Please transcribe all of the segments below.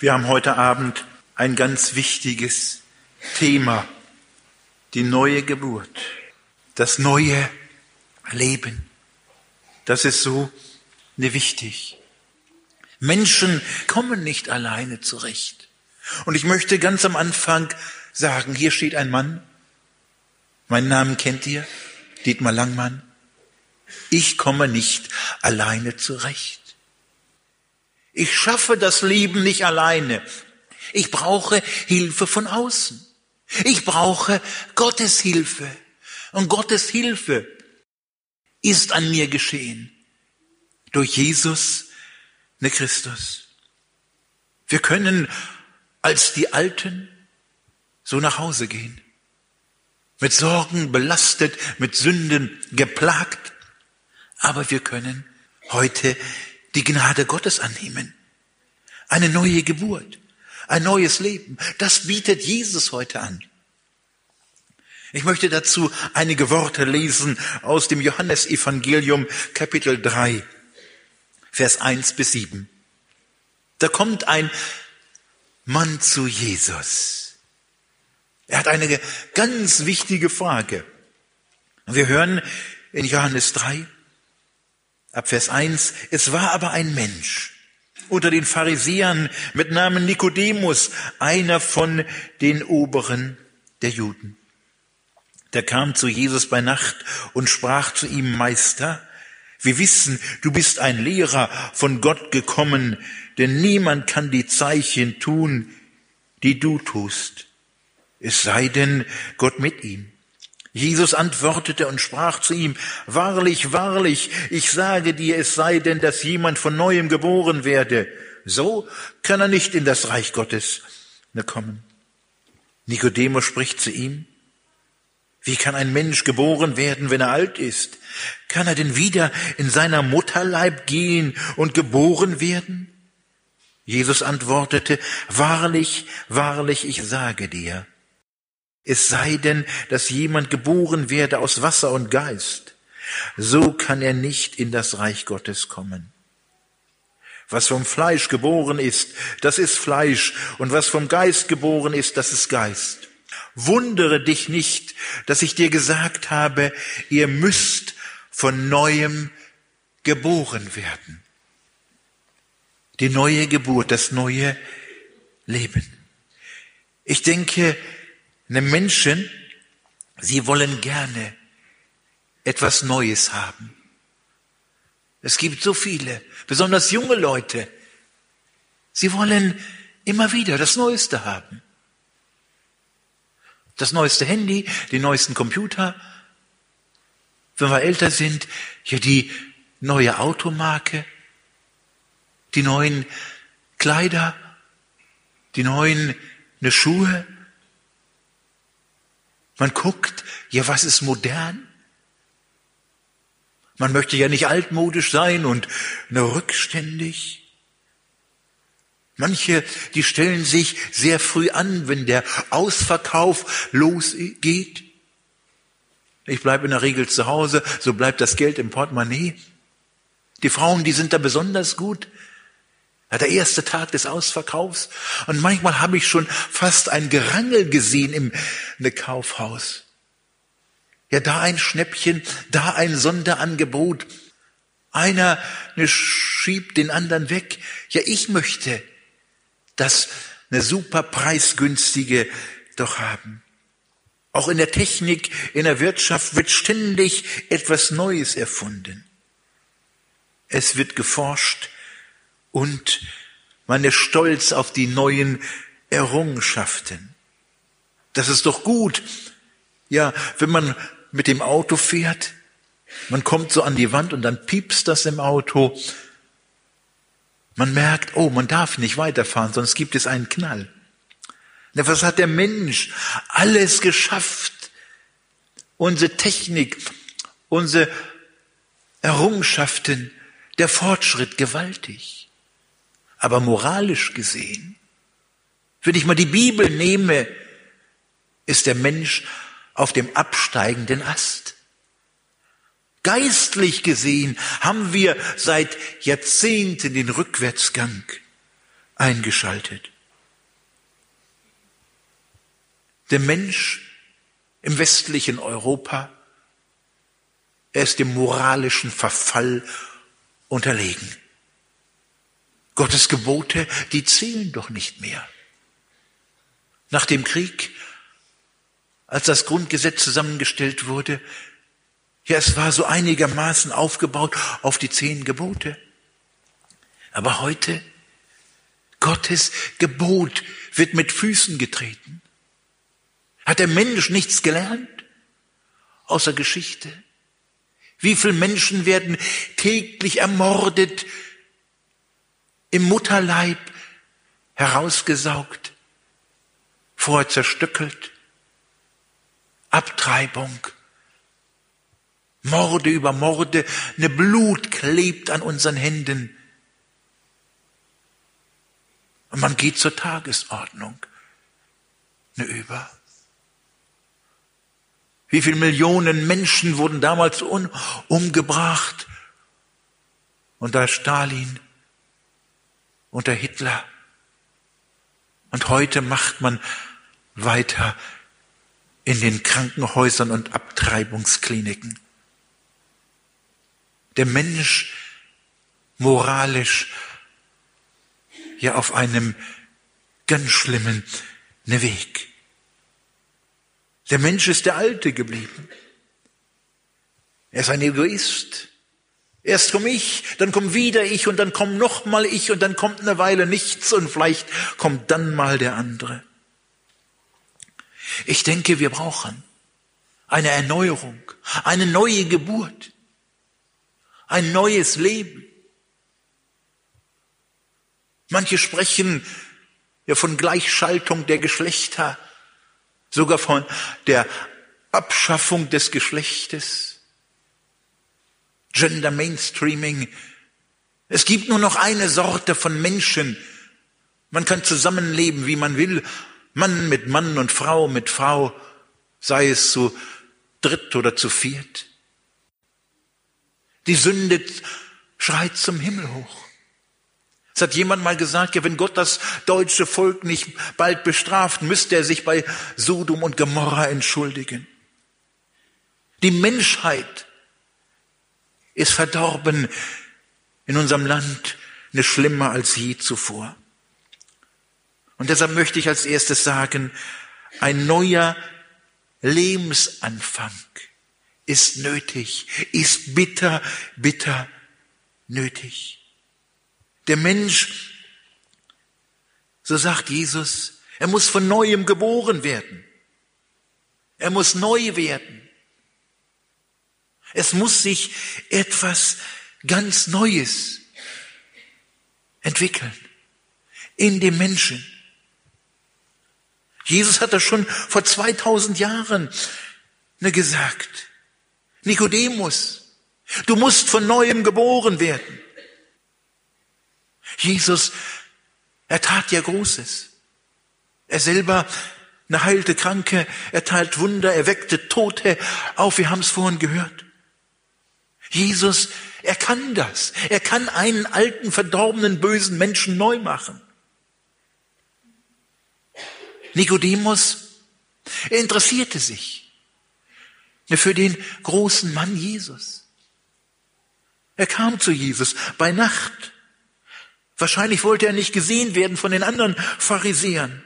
Wir haben heute Abend ein ganz wichtiges Thema, die neue Geburt, das neue Leben. Das ist so ne wichtig. Menschen kommen nicht alleine zurecht. Und ich möchte ganz am Anfang sagen, hier steht ein Mann, meinen Namen kennt ihr, Dietmar Langmann. Ich komme nicht alleine zurecht. Ich schaffe das Leben nicht alleine. Ich brauche Hilfe von außen. Ich brauche Gottes Hilfe. Und Gottes Hilfe ist an mir geschehen. Durch Jesus, ne Christus. Wir können als die Alten so nach Hause gehen. Mit Sorgen belastet, mit Sünden geplagt. Aber wir können heute die Gnade Gottes annehmen. Eine neue Geburt, ein neues Leben. Das bietet Jesus heute an. Ich möchte dazu einige Worte lesen aus dem Johannesevangelium Kapitel 3, Vers 1 bis 7. Da kommt ein Mann zu Jesus. Er hat eine ganz wichtige Frage. Wir hören in Johannes 3, Ab Vers 1, es war aber ein Mensch unter den Pharisäern mit Namen Nikodemus, einer von den Oberen der Juden. Der kam zu Jesus bei Nacht und sprach zu ihm, Meister, wir wissen, du bist ein Lehrer von Gott gekommen, denn niemand kann die Zeichen tun, die du tust, es sei denn Gott mit ihm. Jesus antwortete und sprach zu ihm, Wahrlich, wahrlich, ich sage dir, es sei denn, dass jemand von neuem geboren werde, so kann er nicht in das Reich Gottes kommen. Nikodemus spricht zu ihm, wie kann ein Mensch geboren werden, wenn er alt ist? Kann er denn wieder in seiner Mutterleib gehen und geboren werden? Jesus antwortete, Wahrlich, wahrlich, ich sage dir, es sei denn, dass jemand geboren werde aus Wasser und Geist, so kann er nicht in das Reich Gottes kommen. Was vom Fleisch geboren ist, das ist Fleisch, und was vom Geist geboren ist, das ist Geist. Wundere dich nicht, dass ich dir gesagt habe, ihr müsst von neuem geboren werden. Die neue Geburt, das neue Leben. Ich denke, Ne Menschen, sie wollen gerne etwas Neues haben. Es gibt so viele, besonders junge Leute. Sie wollen immer wieder das Neueste haben. Das neueste Handy, den neuesten Computer. Wenn wir älter sind, ja die neue Automarke, die neuen Kleider, die neuen ne Schuhe. Man guckt, ja, was ist modern? Man möchte ja nicht altmodisch sein und rückständig. Manche, die stellen sich sehr früh an, wenn der Ausverkauf losgeht. Ich bleibe in der Regel zu Hause, so bleibt das Geld im Portemonnaie. Die Frauen, die sind da besonders gut. Der erste Tag des Ausverkaufs. Und manchmal habe ich schon fast ein Gerangel gesehen im ne Kaufhaus. Ja, da ein Schnäppchen, da ein Sonderangebot. Einer ne, schiebt den anderen weg. Ja, ich möchte das eine super preisgünstige doch haben. Auch in der Technik, in der Wirtschaft wird ständig etwas Neues erfunden. Es wird geforscht, und man ist stolz auf die neuen Errungenschaften. Das ist doch gut. Ja, wenn man mit dem Auto fährt, man kommt so an die Wand und dann piepst das im Auto. Man merkt, oh, man darf nicht weiterfahren, sonst gibt es einen Knall. Na, was hat der Mensch alles geschafft? Unsere Technik, unsere Errungenschaften, der Fortschritt gewaltig. Aber moralisch gesehen, wenn ich mal die Bibel nehme, ist der Mensch auf dem absteigenden Ast. Geistlich gesehen haben wir seit Jahrzehnten den Rückwärtsgang. eingeschaltet. Der Mensch im westlichen Europa, er ist dem moralischen Verfall unterlegen. Gottes Gebote, die zählen doch nicht mehr. Nach dem Krieg, als das Grundgesetz zusammengestellt wurde, ja, es war so einigermaßen aufgebaut auf die zehn Gebote. Aber heute, Gottes Gebot wird mit Füßen getreten. Hat der Mensch nichts gelernt? Außer Geschichte. Wie viele Menschen werden täglich ermordet, im Mutterleib herausgesaugt, vorher zerstückelt, Abtreibung, Morde über Morde, eine Blut klebt an unseren Händen. Und man geht zur Tagesordnung. Ne über. Wie viele Millionen Menschen wurden damals umgebracht? Unter Stalin, unter Hitler. Und heute macht man weiter in den Krankenhäusern und Abtreibungskliniken. Der Mensch moralisch ja auf einem ganz schlimmen Weg. Der Mensch ist der Alte geblieben. Er ist ein Egoist. Erst komme ich, dann kommt wieder ich und dann kommt noch mal ich und dann kommt eine Weile nichts und vielleicht kommt dann mal der andere. Ich denke, wir brauchen eine Erneuerung, eine neue Geburt, ein neues Leben. Manche sprechen ja von Gleichschaltung der Geschlechter sogar von der Abschaffung des Geschlechtes, Gender Mainstreaming. Es gibt nur noch eine Sorte von Menschen. Man kann zusammenleben, wie man will. Mann mit Mann und Frau mit Frau, sei es zu dritt oder zu viert. Die Sünde schreit zum Himmel hoch. Es hat jemand mal gesagt, ja, wenn Gott das deutsche Volk nicht bald bestraft, müsste er sich bei Sodom und Gomorra entschuldigen. Die Menschheit ist verdorben in unserem Land, eine schlimmer als je zuvor. Und deshalb möchte ich als erstes sagen, ein neuer Lebensanfang ist nötig, ist bitter, bitter nötig. Der Mensch, so sagt Jesus, er muss von neuem geboren werden. Er muss neu werden. Es muss sich etwas ganz Neues entwickeln in dem Menschen. Jesus hat das schon vor 2000 Jahren ne, gesagt. Nikodemus, du musst von neuem geboren werden. Jesus, er tat ja Großes. Er selber eine heilte Kranke, er teilt Wunder, er weckte Tote auf, wir haben es vorhin gehört. Jesus, er kann das. Er kann einen alten, verdorbenen, bösen Menschen neu machen. Nikodemus, er interessierte sich für den großen Mann Jesus. Er kam zu Jesus bei Nacht Wahrscheinlich wollte er nicht gesehen werden von den anderen Pharisäern.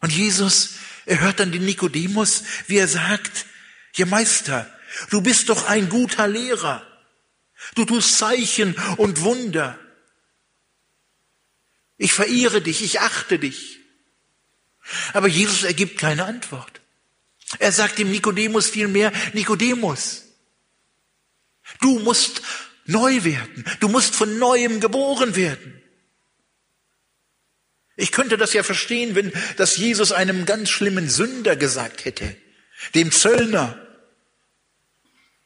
Und Jesus, er hört dann den Nikodemus, wie er sagt, ja Meister, du bist doch ein guter Lehrer. Du tust Zeichen und Wunder. Ich verehre dich, ich achte dich. Aber Jesus ergibt keine Antwort. Er sagt dem Nikodemus vielmehr, Nikodemus, du musst neu werden. Du musst von neuem geboren werden. Ich könnte das ja verstehen, wenn das Jesus einem ganz schlimmen Sünder gesagt hätte, dem Zöllner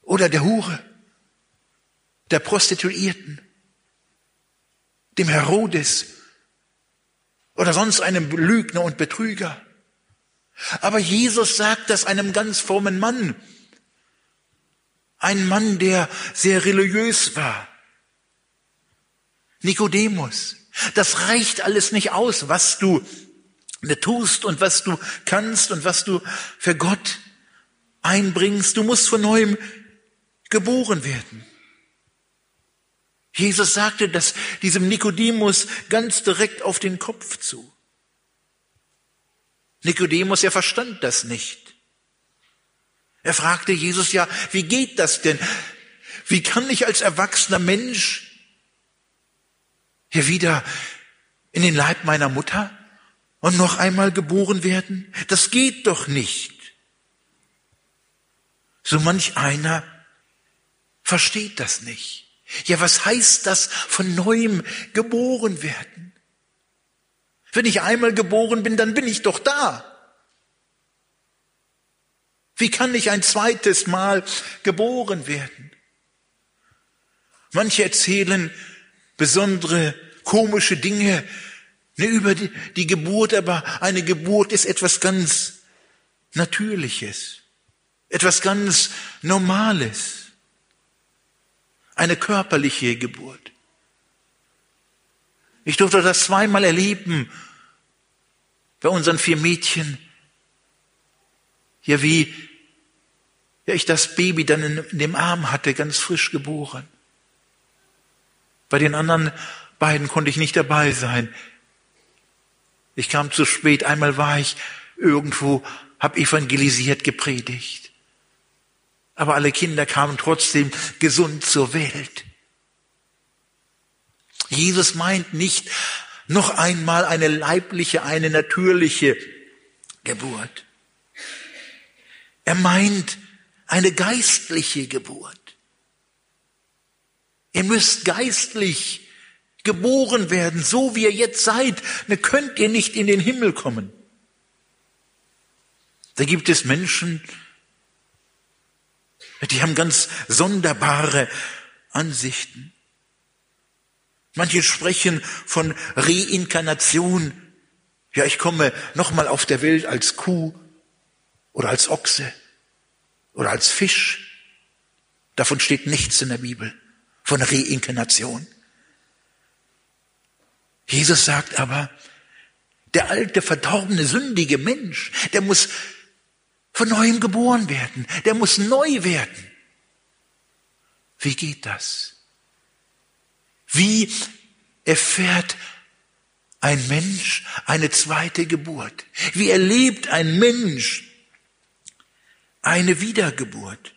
oder der Hure, der Prostituierten, dem Herodes oder sonst einem Lügner und Betrüger. Aber Jesus sagt das einem ganz frommen Mann, ein Mann, der sehr religiös war. Nikodemus. Das reicht alles nicht aus, was du tust und was du kannst und was du für Gott einbringst. Du musst von neuem geboren werden. Jesus sagte das diesem Nikodemus ganz direkt auf den Kopf zu. Nikodemus, er verstand das nicht. Er fragte Jesus ja, wie geht das denn? Wie kann ich als erwachsener Mensch hier wieder in den Leib meiner Mutter und noch einmal geboren werden? Das geht doch nicht. So manch einer versteht das nicht. Ja, was heißt das von neuem geboren werden? Wenn ich einmal geboren bin, dann bin ich doch da. Wie kann ich ein zweites Mal geboren werden? Manche erzählen besondere komische Dinge ne, über die, die Geburt, aber eine Geburt ist etwas ganz Natürliches, etwas ganz Normales eine körperliche Geburt. Ich durfte das zweimal erleben bei unseren vier Mädchen. Ja, wie ja, ich das Baby dann in, dem Arm hatte, ganz frisch geboren. Bei den anderen beiden konnte ich nicht dabei sein. Ich kam zu spät. Einmal war ich irgendwo, habe evangelisiert, gepredigt aber alle Kinder kamen trotzdem gesund zur Welt. Jesus meint nicht noch einmal eine leibliche, eine natürliche Geburt. Er meint eine geistliche Geburt. Ihr müsst geistlich geboren werden, so wie ihr jetzt seid. Ne könnt ihr nicht in den Himmel kommen. Da gibt es Menschen, die haben ganz sonderbare Ansichten. Manche sprechen von Reinkarnation. Ja, ich komme nochmal auf der Welt als Kuh oder als Ochse oder als Fisch. Davon steht nichts in der Bibel, von Reinkarnation. Jesus sagt aber, der alte, verdorbene, sündige Mensch, der muss von neuem geboren werden. Der muss neu werden. Wie geht das? Wie erfährt ein Mensch eine zweite Geburt? Wie erlebt ein Mensch eine Wiedergeburt?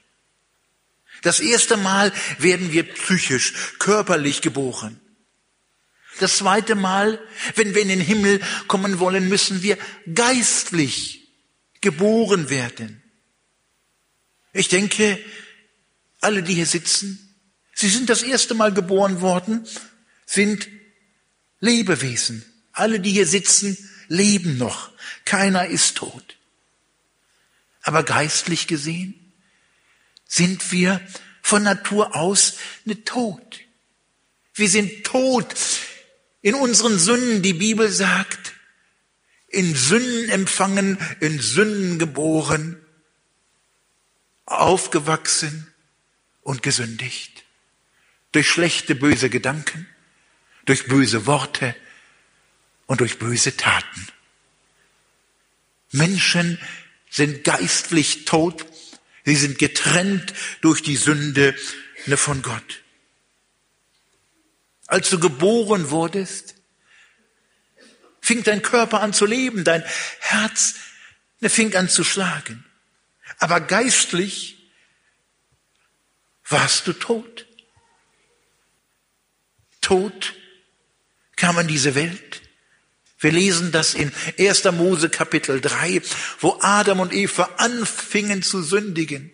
Das erste Mal werden wir psychisch, körperlich geboren. Das zweite Mal, wenn wir in den Himmel kommen wollen, müssen wir geistlich geboren werden. Ich denke, alle, die hier sitzen, sie sind das erste Mal geboren worden, sind Lebewesen. Alle, die hier sitzen, leben noch. Keiner ist tot. Aber geistlich gesehen sind wir von Natur aus nicht tot. Wir sind tot in unseren Sünden. Die Bibel sagt, in Sünden empfangen, in Sünden geboren, aufgewachsen und gesündigt. Durch schlechte, böse Gedanken, durch böse Worte und durch böse Taten. Menschen sind geistlich tot, sie sind getrennt durch die Sünde von Gott. Als du geboren wurdest, fing dein Körper an zu leben, dein Herz ne, fing an zu schlagen. Aber geistlich warst du tot. Tot kam in diese Welt. Wir lesen das in 1. Mose Kapitel 3, wo Adam und Eva anfingen zu sündigen.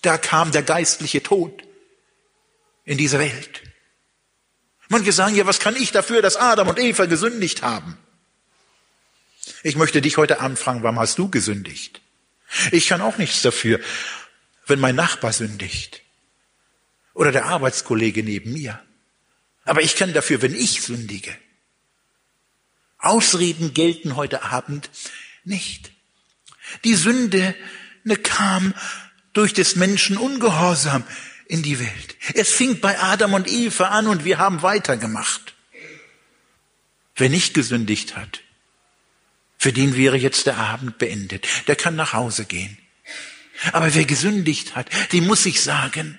Da kam der geistliche Tod in diese Welt. Manche sagen ja, was kann ich dafür, dass Adam und Eva gesündigt haben? Ich möchte dich heute Abend fragen, warum hast du gesündigt? Ich kann auch nichts dafür, wenn mein Nachbar sündigt oder der Arbeitskollege neben mir. Aber ich kann dafür, wenn ich sündige. Ausreden gelten heute Abend nicht. Die Sünde ne, kam durch des Menschen Ungehorsam in die Welt. Es fing bei Adam und Eva an und wir haben weitergemacht. Wer nicht gesündigt hat, für den wäre jetzt der Abend beendet. Der kann nach Hause gehen. Aber wer gesündigt hat, dem muss ich sagen,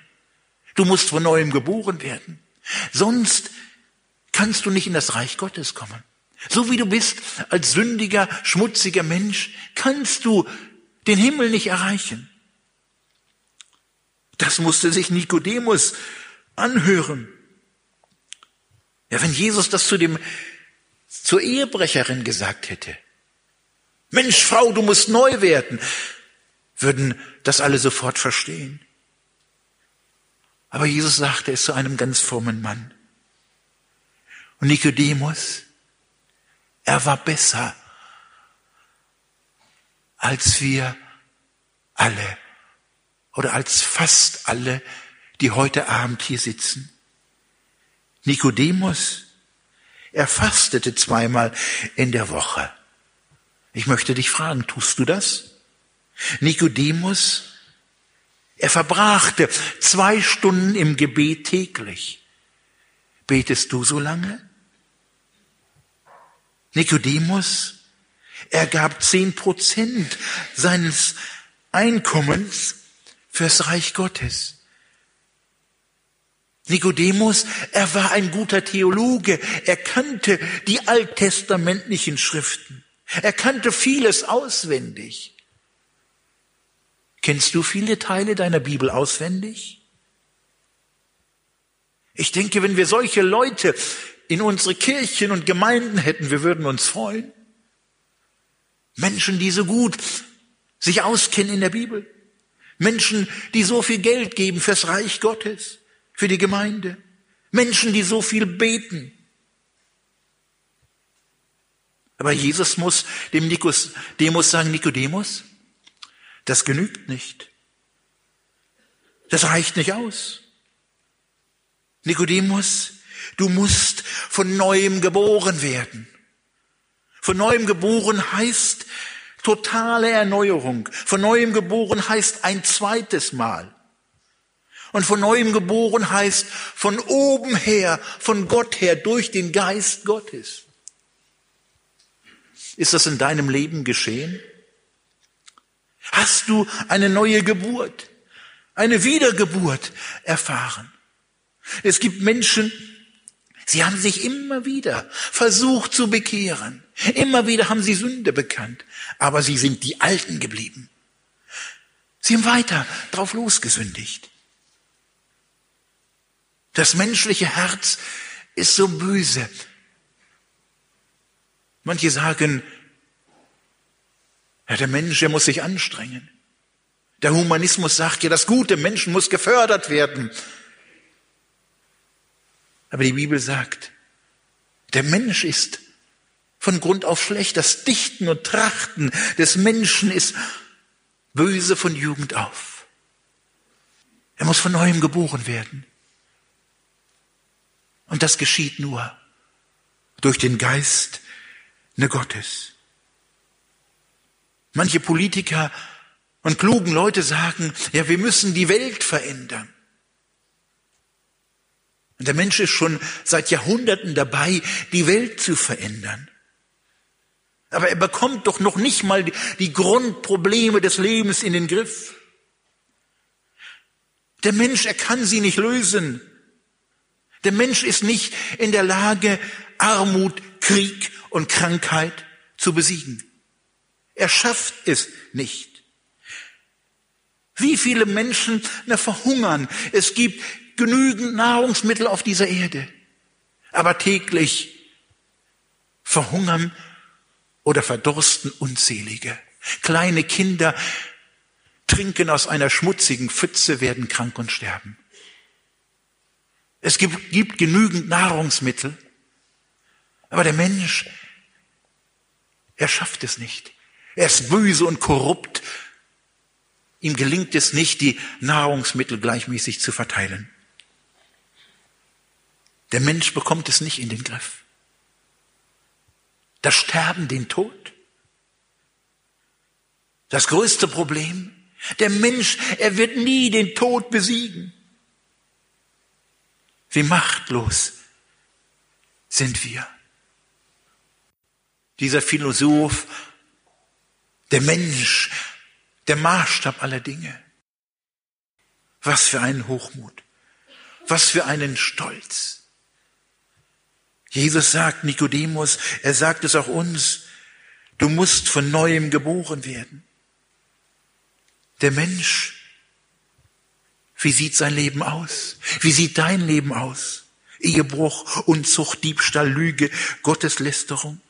du musst von neuem geboren werden. Sonst kannst du nicht in das Reich Gottes kommen. So wie du bist, als sündiger, schmutziger Mensch, kannst du den Himmel nicht erreichen. Das musste sich Nikodemus anhören. Ja, wenn Jesus das zu dem, zur Ehebrecherin gesagt hätte, Mensch, Frau, du musst neu werden, würden das alle sofort verstehen. Aber Jesus sagte es zu einem ganz frommen Mann. Und Nikodemus, er war besser als wir alle oder als fast alle, die heute Abend hier sitzen. Nikodemus, er fastete zweimal in der Woche. Ich möchte dich fragen, tust du das? Nikodemus, er verbrachte zwei Stunden im Gebet täglich. Betest du so lange? Nikodemus, er gab zehn Prozent seines Einkommens fürs Reich Gottes. Nikodemus, er war ein guter Theologe. Er kannte die alttestamentlichen Schriften. Er kannte vieles auswendig. Kennst du viele Teile deiner Bibel auswendig? Ich denke, wenn wir solche Leute in unsere Kirchen und Gemeinden hätten, wir würden uns freuen. Menschen, die so gut sich auskennen in der Bibel. Menschen, die so viel Geld geben fürs Reich Gottes, für die Gemeinde. Menschen, die so viel beten. Aber Jesus muss dem Nikodemus sagen, Nikodemus, das genügt nicht. Das reicht nicht aus. Nikodemus, du musst von neuem geboren werden. Von neuem geboren heißt totale Erneuerung. Von neuem geboren heißt ein zweites Mal. Und von neuem geboren heißt von oben her, von Gott her, durch den Geist Gottes. Ist das in deinem Leben geschehen? Hast du eine neue Geburt, eine Wiedergeburt erfahren? Es gibt Menschen, sie haben sich immer wieder versucht zu bekehren. Immer wieder haben sie Sünde bekannt, aber sie sind die Alten geblieben. Sie haben weiter drauf losgesündigt. Das menschliche Herz ist so böse. Manche sagen, ja, der Mensch, der muss sich anstrengen. Der Humanismus sagt ja, das gute Menschen muss gefördert werden. Aber die Bibel sagt, der Mensch ist von Grund auf schlecht. Das Dichten und Trachten des Menschen ist böse von Jugend auf. Er muss von neuem geboren werden. Und das geschieht nur durch den Geist ne Gottes. Manche Politiker und klugen Leute sagen, ja, wir müssen die Welt verändern. Und der Mensch ist schon seit Jahrhunderten dabei, die Welt zu verändern. Aber er bekommt doch noch nicht mal die Grundprobleme des Lebens in den Griff. Der Mensch, er kann sie nicht lösen. Der Mensch ist nicht in der Lage, Armut, Krieg und Krankheit zu besiegen. Er schafft es nicht. Wie viele Menschen na, verhungern? Es gibt genügend Nahrungsmittel auf dieser Erde. Aber täglich verhungern oder verdursten unzählige. Kleine Kinder trinken aus einer schmutzigen Pfütze, werden krank und sterben. Es gibt, gibt genügend Nahrungsmittel, aber der Mensch, er schafft es nicht. Er ist böse und korrupt. Ihm gelingt es nicht, die Nahrungsmittel gleichmäßig zu verteilen. Der Mensch bekommt es nicht in den Griff. Das Sterben, den Tod. Das größte Problem. Der Mensch, er wird nie den Tod besiegen. Wie machtlos sind wir. dieser Philosoph, der Mensch, der Maßstab aller Dinge. Was für einen Hochmut, was für einen Stolz. Jesus sagt Nikodemus, er sagt es auch uns, du musst von neuem geboren werden. Der Mensch, wie sieht sein Leben aus? Wie sieht dein Leben aus? Ehebruch, Unzucht, Diebstahl, Lüge, Gotteslästerung.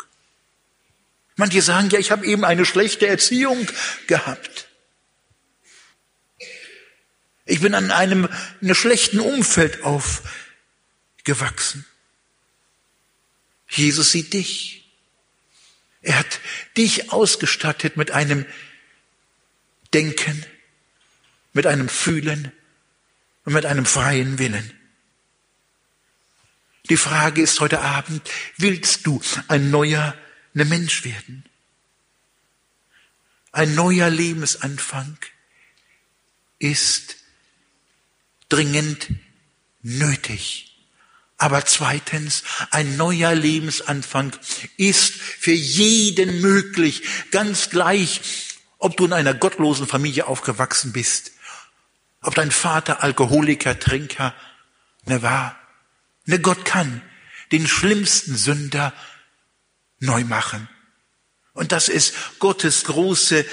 Manche sagen, ja, ich habe eben eine schlechte Erziehung gehabt. Ich bin an einem, in einem schlechten Umfeld aufgewachsen. Jesus sieht dich. Er hat dich ausgestattet mit einem Denken, mit einem Fühlen und mit einem freien Willen. Die Frage ist heute Abend, willst du ein neuer Mensch werden? Ein neuer Lebensanfang ist dringend nötig. Aber zweitens, ein neuer Lebensanfang ist für jeden möglich, ganz gleich, ob du in einer gottlosen Familie aufgewachsen bist, ob dein Vater Alkoholiker, Trinker, ne war. Ne Gott kann den schlimmsten Sünder neu machen. Und das ist Gottes große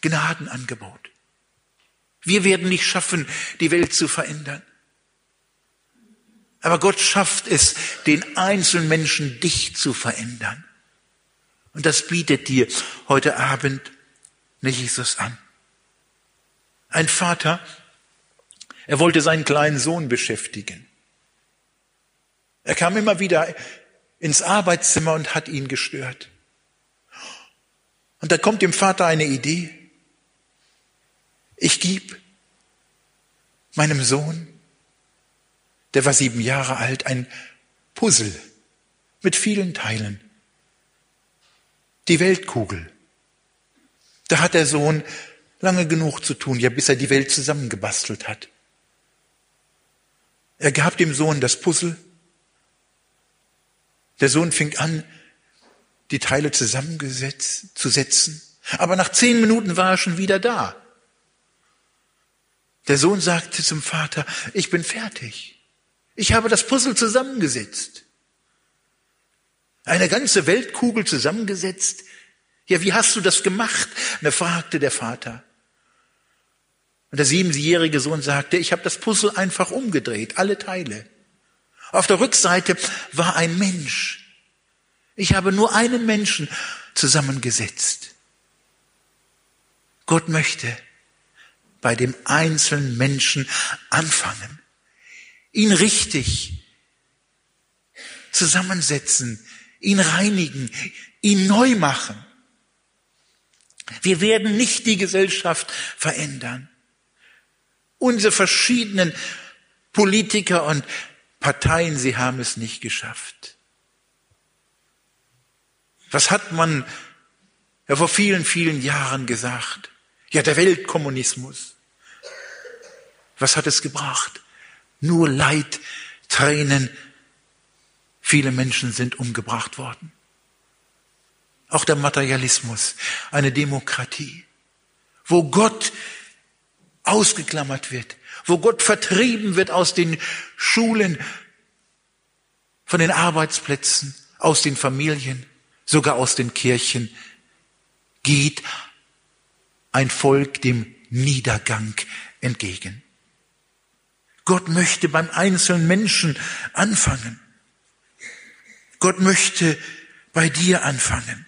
Gnadenangebot. Wir werden nicht schaffen, die Welt zu verändern. Aber Gott schafft es, den einzelnen Menschen dich zu verändern. Und das bietet dir heute Abend Jesus an. Ein Vater, er wollte seinen kleinen Sohn beschäftigen. Er kam immer wieder ins Arbeitszimmer und hat ihn gestört. Und da kommt dem Vater eine Idee. Ich gebe meinem Sohn, der war sieben Jahre alt, ein Puzzle mit vielen Teilen. Die Weltkugel. Da hat der Sohn lange genug zu tun, ja bis er die Welt zusammengebastelt hat. Er gab dem Sohn das Puzzle. Der Sohn fing an, die Teile zusammenzusetzen. Aber nach zehn Minuten war er schon wieder da. Der Sohn sagte zum Vater, ich bin fertig. Ich habe das Puzzle zusammengesetzt. Eine ganze Weltkugel zusammengesetzt. Ja, wie hast du das gemacht? Da fragte der Vater. Und der siebenjährige Sohn sagte, ich habe das Puzzle einfach umgedreht, alle Teile. Auf der Rückseite war ein Mensch. Ich habe nur einen Menschen zusammengesetzt. Gott möchte, bei dem einzelnen Menschen anfangen. Ihn richtig zusammensetzen, ihn reinigen, ihn neu machen. Wir werden nicht die Gesellschaft verändern. Unsere verschiedenen Politiker und Parteien, sie haben es nicht geschafft. Was hat man ja vor vielen, vielen Jahren gesagt? Ja, der Weltkommunismus. Was hat es gebracht? Nur Leid, Tränen. Viele Menschen sind umgebracht worden. Auch der Materialismus, eine Demokratie, wo Gott ausgeklammert wird, wo Gott vertrieben wird aus den Schulen, von den Arbeitsplätzen, aus den Familien, sogar aus den Kirchen, geht ein Volk dem Niedergang entgegen. Gott möchte beim einzelnen Menschen anfangen. Gott möchte bei dir anfangen.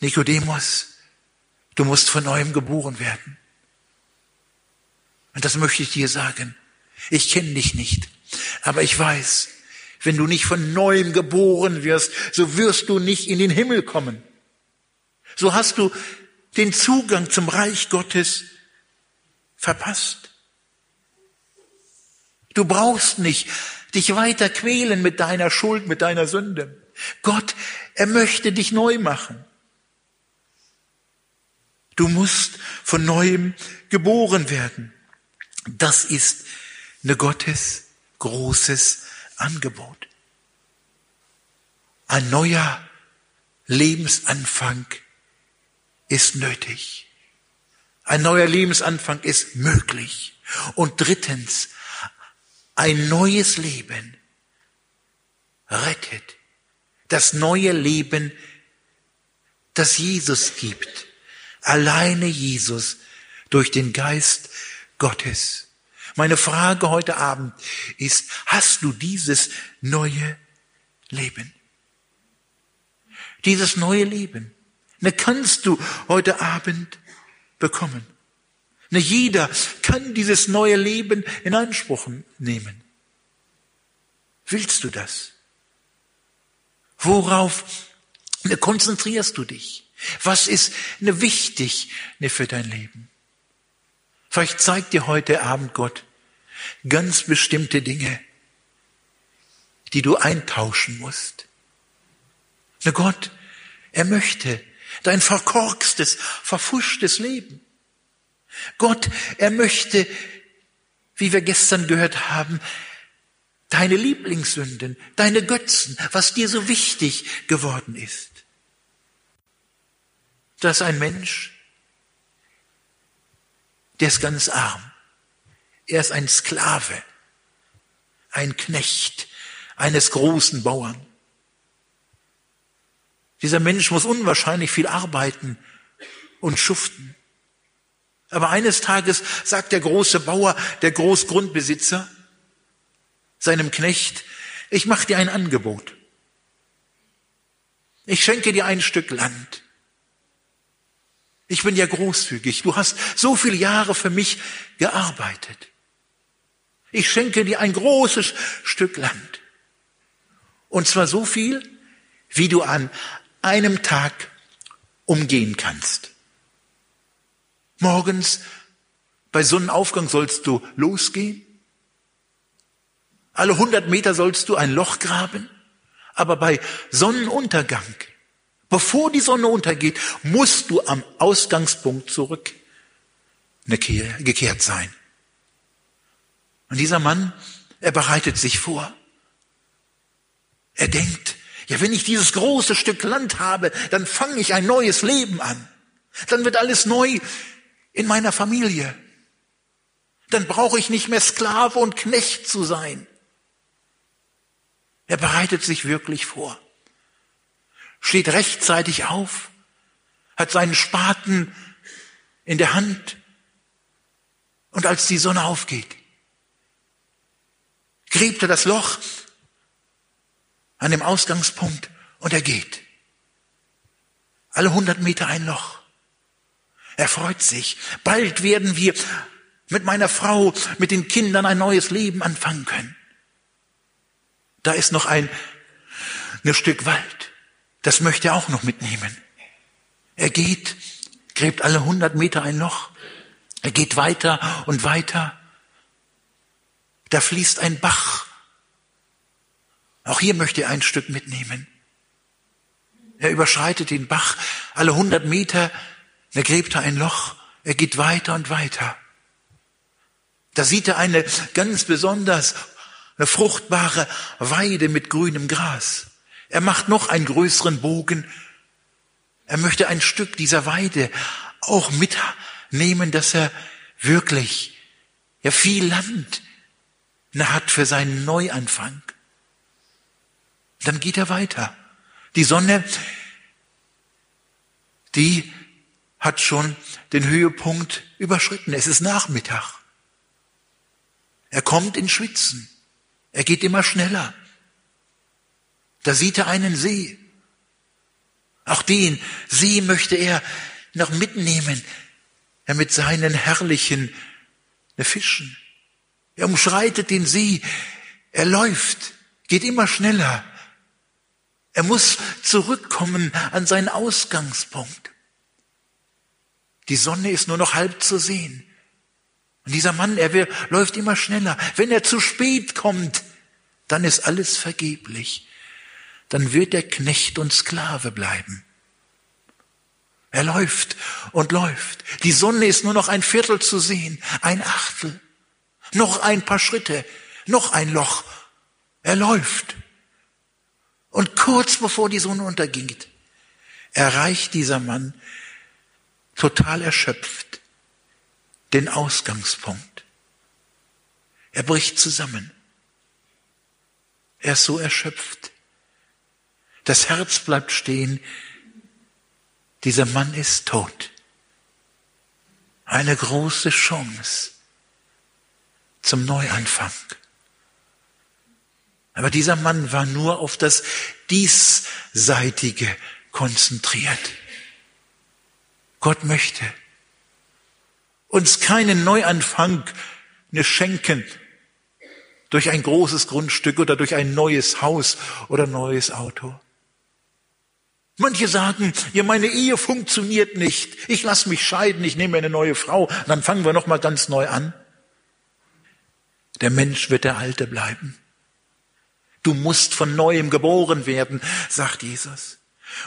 Nikodemus, du musst von neuem geboren werden. Und das möchte ich dir sagen. Ich kenne dich nicht, aber ich weiß, wenn du nicht von neuem geboren wirst, so wirst du nicht in den Himmel kommen. So hast du den Zugang zum Reich Gottes verpasst. Du brauchst nicht dich weiter quälen mit deiner Schuld, mit deiner Sünde. Gott, er möchte dich neu machen. Du musst von neuem geboren werden. Das ist eine Gottes großes Angebot. Ein neuer Lebensanfang ist nötig. Ein neuer Lebensanfang ist möglich. Und drittens, ein neues Leben rettet. Das neue Leben, das Jesus gibt. Alleine Jesus durch den Geist Gottes. Meine Frage heute Abend ist, hast du dieses neue Leben? Dieses neue Leben. Ne, kannst du heute Abend bekommen. Ne, jeder kann dieses neue Leben in Anspruch nehmen. Willst du das? Worauf ne, konzentrierst du dich? Was ist ne, wichtig für dein Leben? Vielleicht zeigt dir heute Abend Gott ganz bestimmte Dinge, die du eintauschen musst. Gott, er möchte dein verkorkstes, verfuschtes Leben. Gott, er möchte, wie wir gestern gehört haben, deine Lieblingssünden, deine Götzen, was dir so wichtig geworden ist. Das ist ein Mensch, der ist ganz arm. Er ist ein Sklave, ein Knecht eines großen Bauern. Dieser Mensch muss unwahrscheinlich viel arbeiten und schuften. Aber eines Tages sagt der große Bauer, der Großgrundbesitzer, seinem Knecht, ich mache dir ein Angebot. Ich schenke dir ein Stück Land. Ich bin ja großzügig. Du hast so viele Jahre für mich gearbeitet. Ich schenke dir ein großes Stück Land. Und zwar so viel, wie du an einem Tag umgehen kannst. Morgens bei Sonnenaufgang sollst du losgehen. Alle hundert Meter sollst du ein Loch graben. Aber bei Sonnenuntergang, bevor die Sonne untergeht, musst du am Ausgangspunkt zurück gekehrt sein. Und dieser Mann, er bereitet sich vor. Er denkt, ja, wenn ich dieses große Stück Land habe, dann fange ich ein neues Leben an. Dann wird alles neu in meiner Familie. Dann brauche ich nicht mehr Sklave und Knecht zu sein. Er bereitet sich wirklich vor, steht rechtzeitig auf, hat seinen Spaten in der Hand und als die Sonne aufgeht, gräbt er das Loch an dem Ausgangspunkt und er geht. Alle hundert Meter ein Loch. Er freut sich. Bald werden wir mit meiner Frau, mit den Kindern ein neues Leben anfangen können. Da ist noch ein, ein Stück Wald. Das möchte er auch noch mitnehmen. Er geht, gräbt alle hundert Meter ein Loch. Er geht weiter und weiter. Da fließt ein Bach auch hier möchte er ein Stück mitnehmen. Er überschreitet den Bach alle hundert Meter, er gräbt ein Loch, er geht weiter und weiter. Da sieht er eine ganz besonders eine fruchtbare Weide mit grünem Gras. Er macht noch einen größeren Bogen. Er möchte ein Stück dieser Weide auch mitnehmen, dass er wirklich ja viel Land hat für seinen Neuanfang. Dann geht er weiter. Die Sonne, die hat schon den Höhepunkt überschritten. Es ist Nachmittag. Er kommt in Schwitzen. Er geht immer schneller. Da sieht er einen See. Auch den See möchte er noch mitnehmen, er mit seinen herrlichen Fischen. Er umschreitet den See, er läuft, geht immer schneller. Er muss zurückkommen an seinen Ausgangspunkt. Die Sonne ist nur noch halb zu sehen. Und dieser Mann, er will, läuft immer schneller. Wenn er zu spät kommt, dann ist alles vergeblich. Dann wird der Knecht und Sklave bleiben. Er läuft und läuft. Die Sonne ist nur noch ein Viertel zu sehen, ein Achtel. Noch ein paar Schritte, noch ein Loch. Er läuft Und kurz bevor die Sonne unterging, erreicht dieser Mann total erschöpft den Ausgangspunkt. Er bricht zusammen. Er ist so erschöpft. Das Herz bleibt stehen. Dieser Mann ist tot. Eine große Chance zum Neuanfang. Aber dieser Mann war nur auf das Diesseitige konzentriert. Gott möchte uns keinen Neuanfang ne schenken durch ein großes Grundstück oder durch ein neues Haus oder neues Auto. Manche sagen, ja, meine Ehe funktioniert nicht. Ich lasse mich scheiden, ich nehme eine neue Frau, dann fangen wir noch mal ganz neu an. Der Mensch wird der Alte bleiben. Du musst von neuem geboren werden, sagt Jesus.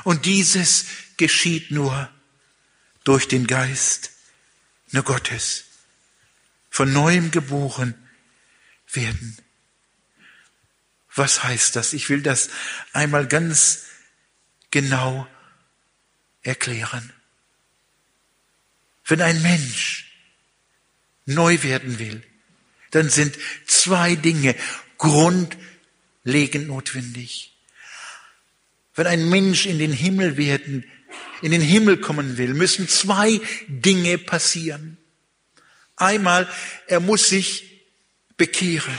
Und dieses geschieht nur durch den Geist nur Gottes. Von neuem geboren werden. Was heißt das? Ich will das einmal ganz genau erklären. Wenn ein Mensch neu werden will, dann sind zwei Dinge grundlegend notwendig. Wenn ein Mensch in den Himmel werden, in den Himmel kommen will, müssen zwei Dinge passieren. Einmal, er muss sich bekehren.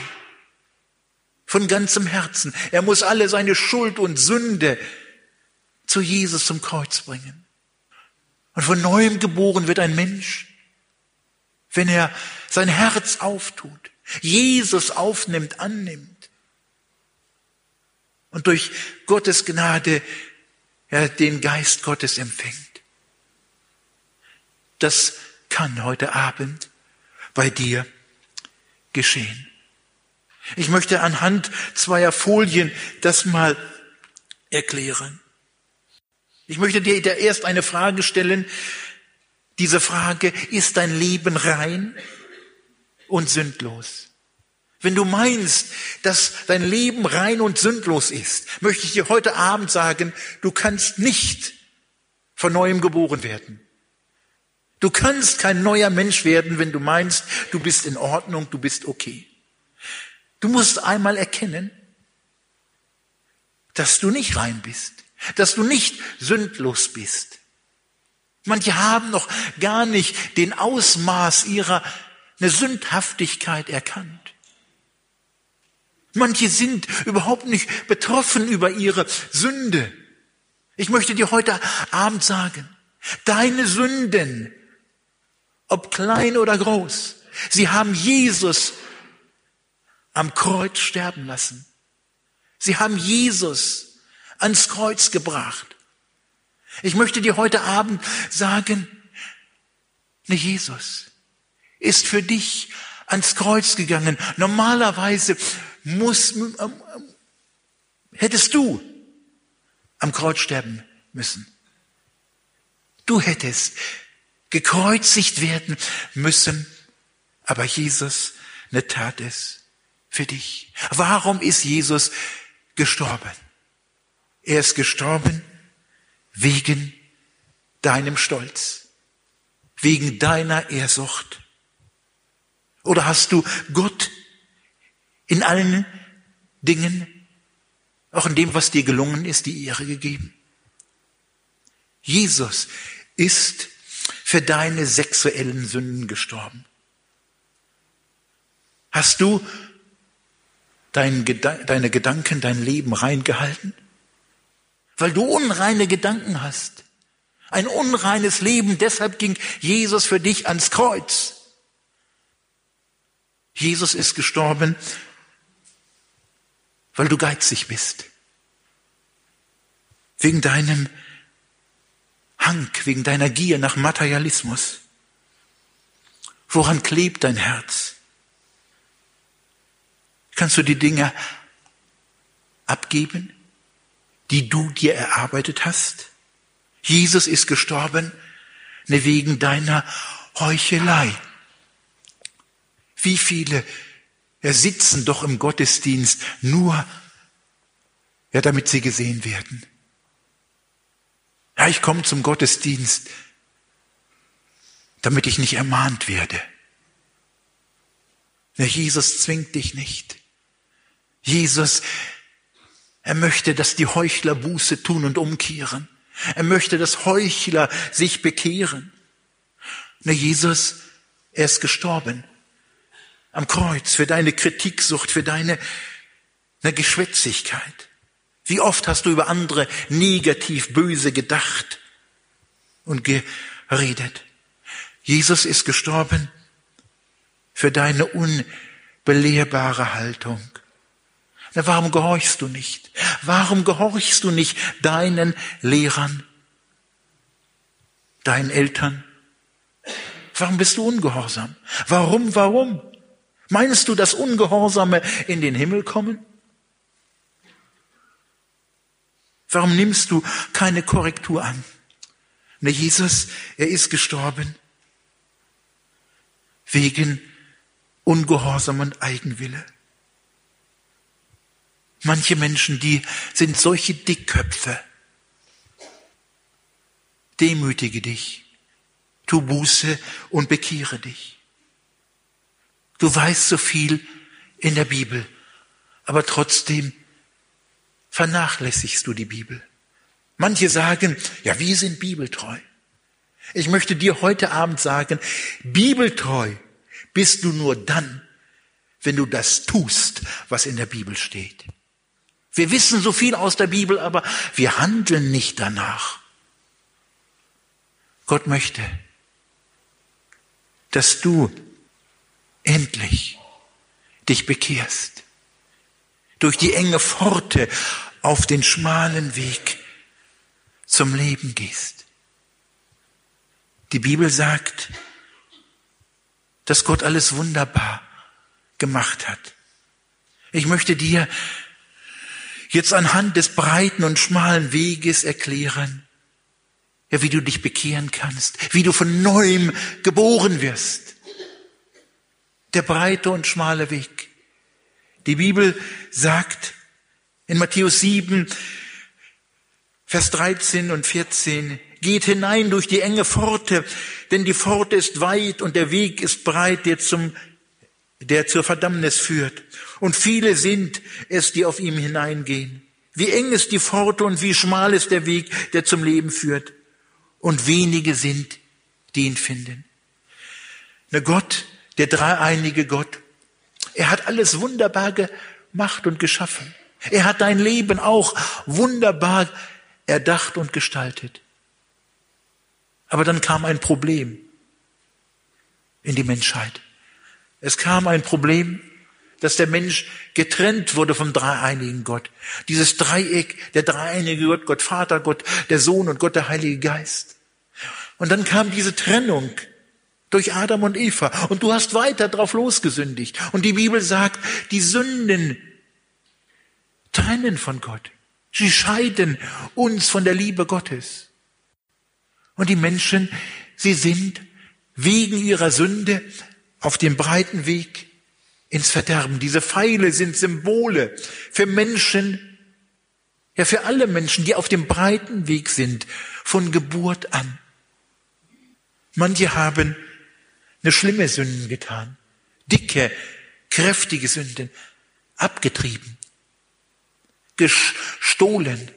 Von ganzem Herzen. Er muss alle seine Schuld und Sünde zu Jesus zum Kreuz bringen. Und von neuem geboren wird ein Mensch, wenn er sein Herz auftut, Jesus aufnimmt, annimmt und durch Gottes Gnade ja, den Geist Gottes empfängt. Das kann heute Abend bei dir geschehen. Ich möchte anhand zweier Folien das mal erklären. Ich möchte dir erst eine Frage stellen. Diese Frage, ist dein Leben rein und sündlos? Wenn du meinst, dass dein Leben rein und sündlos ist, möchte ich dir heute Abend sagen, du kannst nicht von neuem geboren werden. Du kannst kein neuer Mensch werden, wenn du meinst, du bist in Ordnung, du bist okay. Du musst einmal erkennen, dass du nicht rein bist, dass du nicht sündlos bist. Manche haben noch gar nicht den Ausmaß ihrer eine Sündhaftigkeit erkannt. Manche sind überhaupt nicht betroffen über ihre Sünde. Ich möchte dir heute Abend sagen, deine Sünden, ob klein oder groß, sie haben Jesus am Kreuz sterben lassen. Sie haben Jesus ans Kreuz gebracht. Ich möchte dir heute Abend sagen, ne Jesus ist für dich ans Kreuz gegangen. Normalerweise muss, ähm, ähm, hättest du am Kreuz sterben müssen. Du hättest gekreuzigt werden müssen, aber Jesus ne tat es für dich. Warum ist Jesus gestorben? Er ist gestorben wegen deinem Stolz, wegen deiner Ehrsucht. Oder hast du Gott in allen Dingen, auch in dem, was dir gelungen ist, die Ehre gegeben. Jesus ist für deine sexuellen Sünden gestorben. Hast du dein, deine Gedanken, dein Leben reingehalten? Weil du unreine Gedanken hast. Ein unreines Leben, deshalb ging Jesus für dich ans Kreuz. Jesus ist gestorben weil du geizig bist. Wegen deinem Hang, wegen deiner Gier nach Materialismus. Woran klebt dein Herz? Kannst du die Dinge abgeben, die du dir erarbeitet hast? Jesus ist gestorben ne, wegen deiner Heuchelei. Wie viele sitzen doch im Gottesdienst nur, Ja, damit sie gesehen werden. Ja, ich komme zum Gottesdienst, damit ich nicht ermahnt werde. Ja, Jesus zwingt dich nicht. Jesus, er möchte, dass die Heuchler Buße tun und umkehren. Er möchte, dass Heuchler sich bekehren. Na, Jesus, er ist gestorben am Kreuz für deine Kritiksucht, für deine eine Geschwätzigkeit. Wie oft hast du über andere negativ böse gedacht und geredet? Jesus ist gestorben für deine unbelehrbare Haltung. Na, warum gehorchst du nicht? Warum gehorchst du nicht deinen Lehrern, deinen Eltern? Warum bist du ungehorsam? Warum, warum? Meinst du, dass Ungehorsame in den Himmel kommen? Warum nimmst du keine Korrektur an? Ne, Jesus, er ist gestorben wegen Ungehorsam und Eigenwille. Manche Menschen, die sind solche Dickköpfe. Demütige dich, tu Buße und bekehre dich. Du weißt so viel in der Bibel, aber trotzdem vernachlässigst du die Bibel. Manche sagen, ja, wir sind bibeltreu. Ich möchte dir heute Abend sagen, bibeltreu bist du nur dann, wenn du das tust, was in der Bibel steht. Wir wissen so viel aus der Bibel, aber wir handeln nicht danach. Gott möchte, dass du endlich dich bekehrst. Durch die enge Pforte auf den schmalen Weg zum Leben gehst. Die Bibel sagt, dass Gott alles wunderbar gemacht hat. Ich möchte dir jetzt anhand des breiten und schmalen Weges erklären, wie du dich bekehren kannst, wie du von neuem geboren wirst der breite und schmale Weg. Die Bibel sagt in Matthäus 7, Vers 13 und 14, geht hinein durch die enge Pforte, denn die Pforte ist weit und der Weg ist breit, der zum, der zur Verdammnis führt. Und viele sind es, die auf ihm hineingehen. Wie eng ist die Pforte und wie schmal ist der Weg, der zum Leben führt. Und wenige sind, die ihn finden. Ne Gott der dreieinige Gott. Er hat alles wunderbar gemacht und geschaffen. Er hat dein Leben auch wunderbar erdacht und gestaltet. Aber dann kam ein Problem in die Menschheit. Es kam ein Problem, dass der Mensch getrennt wurde vom dreieinigen Gott. Dieses Dreieck, der dreieinige Gott, Gott Vater, Gott der Sohn und Gott der Heilige Geist. Und dann kam diese Trennung durch Adam und Eva. Und du hast weiter drauf losgesündigt. Und die Bibel sagt, die Sünden trennen von Gott. Sie scheiden uns von der Liebe Gottes. Und die Menschen, sie sind wegen ihrer Sünde auf dem breiten Weg ins Verderben. Diese Pfeile sind Symbole für Menschen, ja für alle Menschen, die auf dem breiten Weg sind, von Geburt an. Manche haben eine schlimme Sünden getan. Dicke, kräftige Sünden. Abgetrieben. Gestohlen.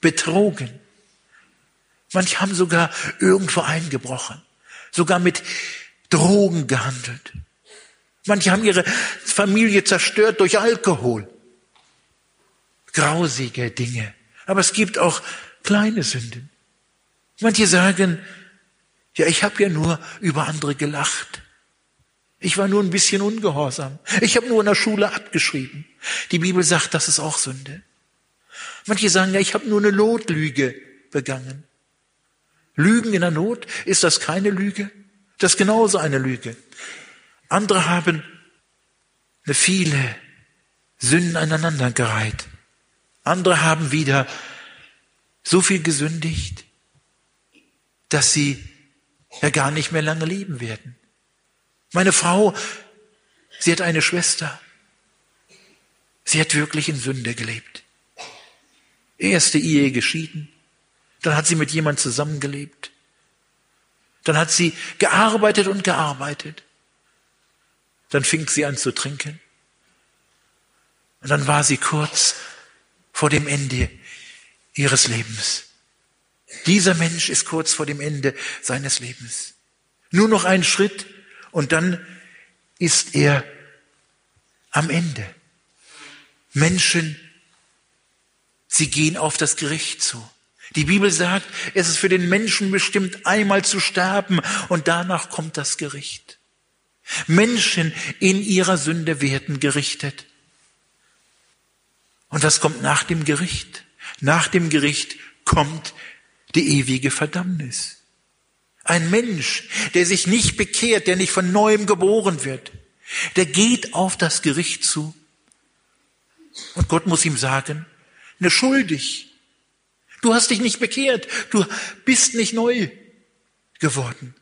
Betrogen. Manche haben sogar irgendwo eingebrochen. Sogar mit Drogen gehandelt. Manche haben ihre Familie zerstört durch Alkohol. Grausige Dinge. Aber es gibt auch kleine Sünden. Manche sagen, ja, ich habe ja nur über andere gelacht. Ich war nur ein bisschen ungehorsam. Ich habe nur in der Schule abgeschrieben. Die Bibel sagt, das ist auch Sünde. Manche sagen, ja, ich habe nur eine Notlüge begangen. Lügen in der Not, ist das keine Lüge? Das ist genauso eine Lüge. Andere haben eine viele Sünden aneinandergereiht. Andere haben wieder so viel gesündigt, dass sie ja gar nicht mehr lange leben werden. Meine Frau, sie hat eine Schwester. Sie hat wirklich in Sünde gelebt. Erste Ehe geschieden. Dann hat sie mit jemand zusammengelebt. Dann hat sie gearbeitet und gearbeitet. Dann fing sie an zu trinken. Und dann war sie kurz vor dem Ende ihres Lebens. Dieser Mensch ist kurz vor dem Ende seines Lebens. Nur noch ein Schritt und dann ist er am Ende. Menschen, sie gehen auf das Gericht zu. Die Bibel sagt, es ist für den Menschen bestimmt, einmal zu sterben und danach kommt das Gericht. Menschen in ihrer Sünde werden gerichtet. Und was kommt nach dem Gericht? Nach dem Gericht kommt die ewige Verdammnis. Ein Mensch, der sich nicht bekehrt, der nicht von neuem geboren wird, der geht auf das Gericht zu. Und Gott muss ihm sagen, ne schuldig. Du hast dich nicht bekehrt. Du bist nicht neu geworden.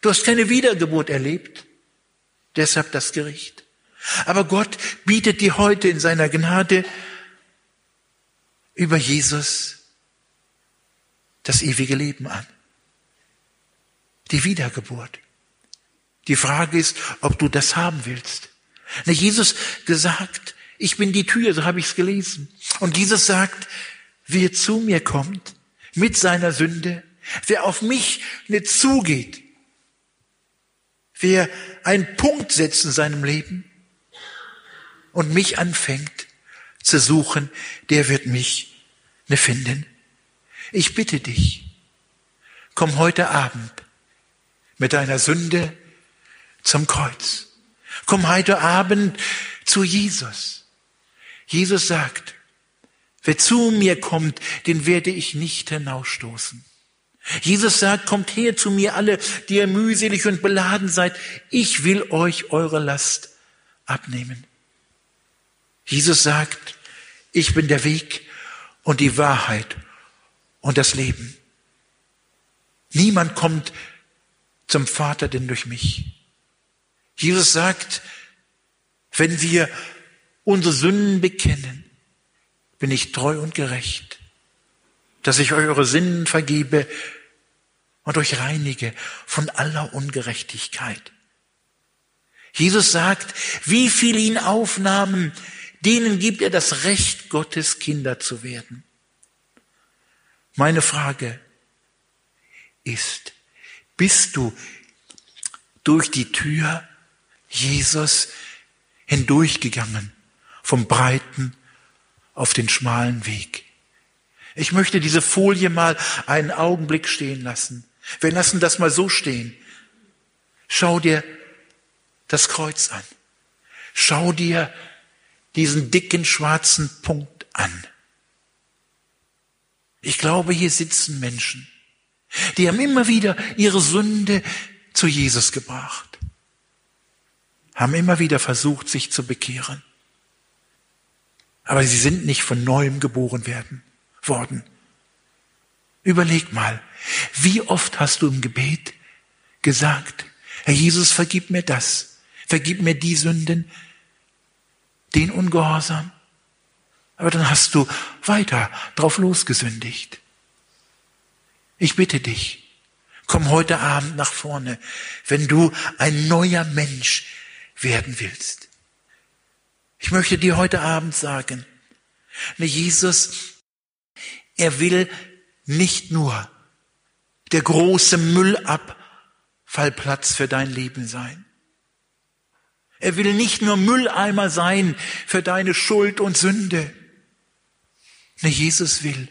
Du hast keine Wiedergeburt erlebt. Deshalb das Gericht. Aber Gott bietet dir heute in seiner Gnade über Jesus das ewige Leben an. Die Wiedergeburt. Die Frage ist, ob du das haben willst. Na, Jesus gesagt, ich bin die Tür, so habe ich es gelesen. Und Jesus sagt, wer zu mir kommt mit seiner Sünde, wer auf mich nicht zugeht, wer einen Punkt setzt in seinem Leben und mich anfängt zu suchen, der wird mich nicht finden. Ich bitte dich, komm heute Abend mit deiner Sünde zum Kreuz. Komm heute Abend zu Jesus. Jesus sagt, wer zu mir kommt, den werde ich nicht hinausstoßen. Jesus sagt, kommt her zu mir alle, die ihr mühselig und beladen seid. Ich will euch eure Last abnehmen. Jesus sagt, ich bin der Weg und die Wahrheit und das Leben. Niemand kommt zum Vater denn durch mich. Jesus sagt, wenn wir unsere Sünden bekennen, bin ich treu und gerecht, dass ich eure Sinnen vergebe und euch reinige von aller Ungerechtigkeit. Jesus sagt, wie viele ihn aufnahmen, denen gibt er das Recht, Gottes Kinder zu werden. Meine Frage ist, bist du durch die Tür Jesus hindurchgegangen vom breiten auf den schmalen Weg? Ich möchte diese Folie mal einen Augenblick stehen lassen. Wir lassen das mal so stehen. Schau dir das Kreuz an. Schau dir diesen dicken schwarzen Punkt an. Ich glaube, hier sitzen Menschen, die haben immer wieder ihre Sünde zu Jesus gebracht, haben immer wieder versucht, sich zu bekehren. Aber sie sind nicht von neuem geboren werden, worden. Überleg mal, wie oft hast du im Gebet gesagt, Herr Jesus, vergib mir das, vergib mir die Sünden, den Ungehorsam, aber dann hast du weiter drauf losgesündigt. Ich bitte dich, komm heute Abend nach vorne, wenn du ein neuer Mensch werden willst. Ich möchte dir heute Abend sagen, ne Jesus, er will nicht nur der große Müllabfallplatz für dein Leben sein. Er will nicht nur Mülleimer sein für deine Schuld und Sünde. Ne, Jesus will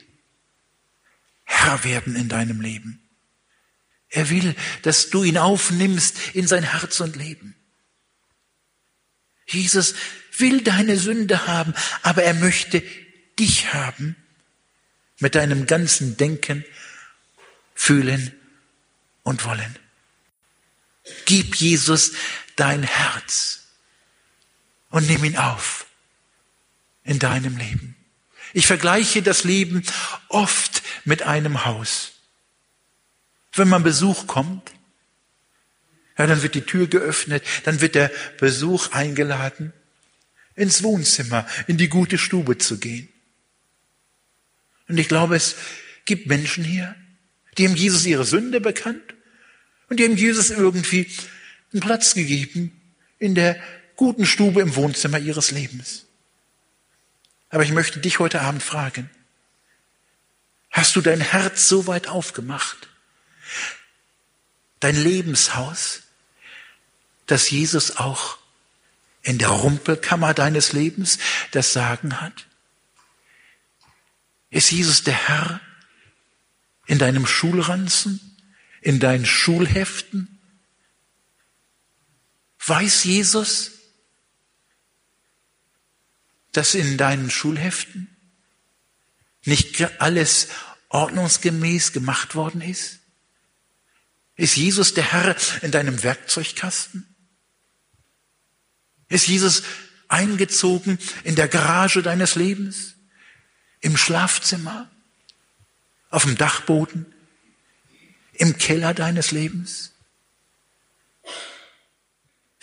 Herr werden in deinem Leben. Er will, dass du ihn aufnimmst in sein Herz und Leben. Jesus will deine Sünde haben, aber er möchte dich haben mit deinem ganzen Denken, Fühlen und Wollen. Gib Jesus dein Herz und nimm ihn auf in deinem Leben. Ich vergleiche das Leben oft mit einem Haus. Wenn man Besuch kommt, ja, dann wird die Tür geöffnet, dann wird der Besuch eingeladen, ins Wohnzimmer, in die gute Stube zu gehen. Und ich glaube, es gibt Menschen hier, die haben Jesus ihre Sünde bekannt und die haben Jesus irgendwie einen Platz gegeben in der guten Stube im Wohnzimmer ihres Lebens. Aber ich möchte dich heute Abend fragen, hast du dein Herz so weit aufgemacht, dein Lebenshaus, dass Jesus auch in der Rumpelkammer deines Lebens das Sagen hat? Ist Jesus der Herr in deinem Schulranzen, in deinen Schulheften? Weiß Jesus, dass in deinen Schulheften nicht alles ordnungsgemäß gemacht worden ist? Ist Jesus der Herr in deinem Werkzeugkasten? Ist Jesus eingezogen in der Garage deines Lebens? Im Schlafzimmer? Auf dem Dachboden? Im Keller deines Lebens?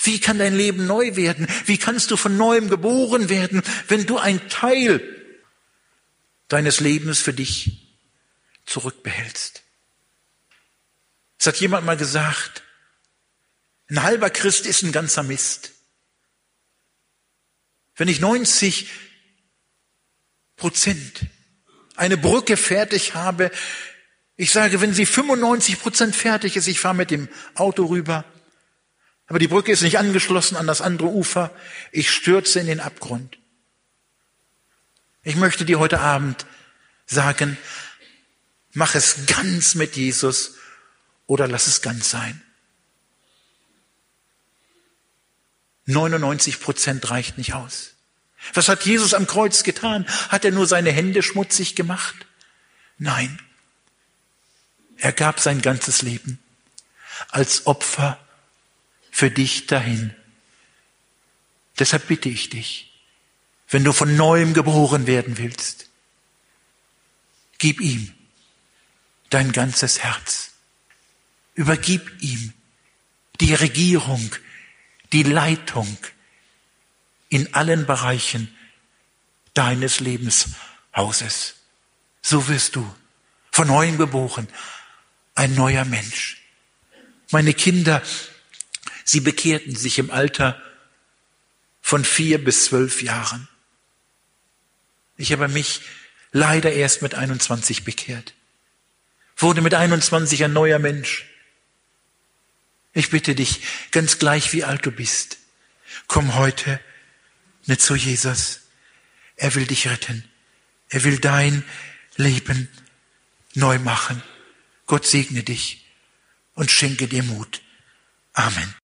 Wie kann dein Leben neu werden? Wie kannst du von neuem geboren werden, wenn du ein Teil deines Lebens für dich zurückbehältst? Es hat jemand mal gesagt, ein halber Christ ist ein ganzer Mist. Wenn ich 90 Prozent eine Brücke fertig habe, ich sage, wenn sie 95 Prozent fertig ist, ich fahre mit dem Auto rüber, aber die Brücke ist nicht angeschlossen an das andere Ufer. Ich stürze in den Abgrund. Ich möchte dir heute Abend sagen, mach es ganz mit Jesus oder lass es ganz sein. 99 Prozent reicht nicht aus. Was hat Jesus am Kreuz getan? Hat er nur seine Hände schmutzig gemacht? Nein. Er gab sein ganzes Leben als Opfer für dich dahin. Deshalb bitte ich dich, wenn du von neuem geboren werden willst, gib ihm dein ganzes Herz. Übergib ihm die Regierung, die Leitung in allen Bereichen deines Lebenshauses. So wirst du von neuem geboren, ein neuer Mensch. Meine Kinder Sie bekehrten sich im Alter von vier bis zwölf Jahren. Ich habe mich leider erst mit 21 bekehrt, wurde mit 21 ein neuer Mensch. Ich bitte dich, ganz gleich wie alt du bist, komm heute nicht zu Jesus. Er will dich retten. Er will dein Leben neu machen. Gott segne dich und schenke dir Mut. Amen.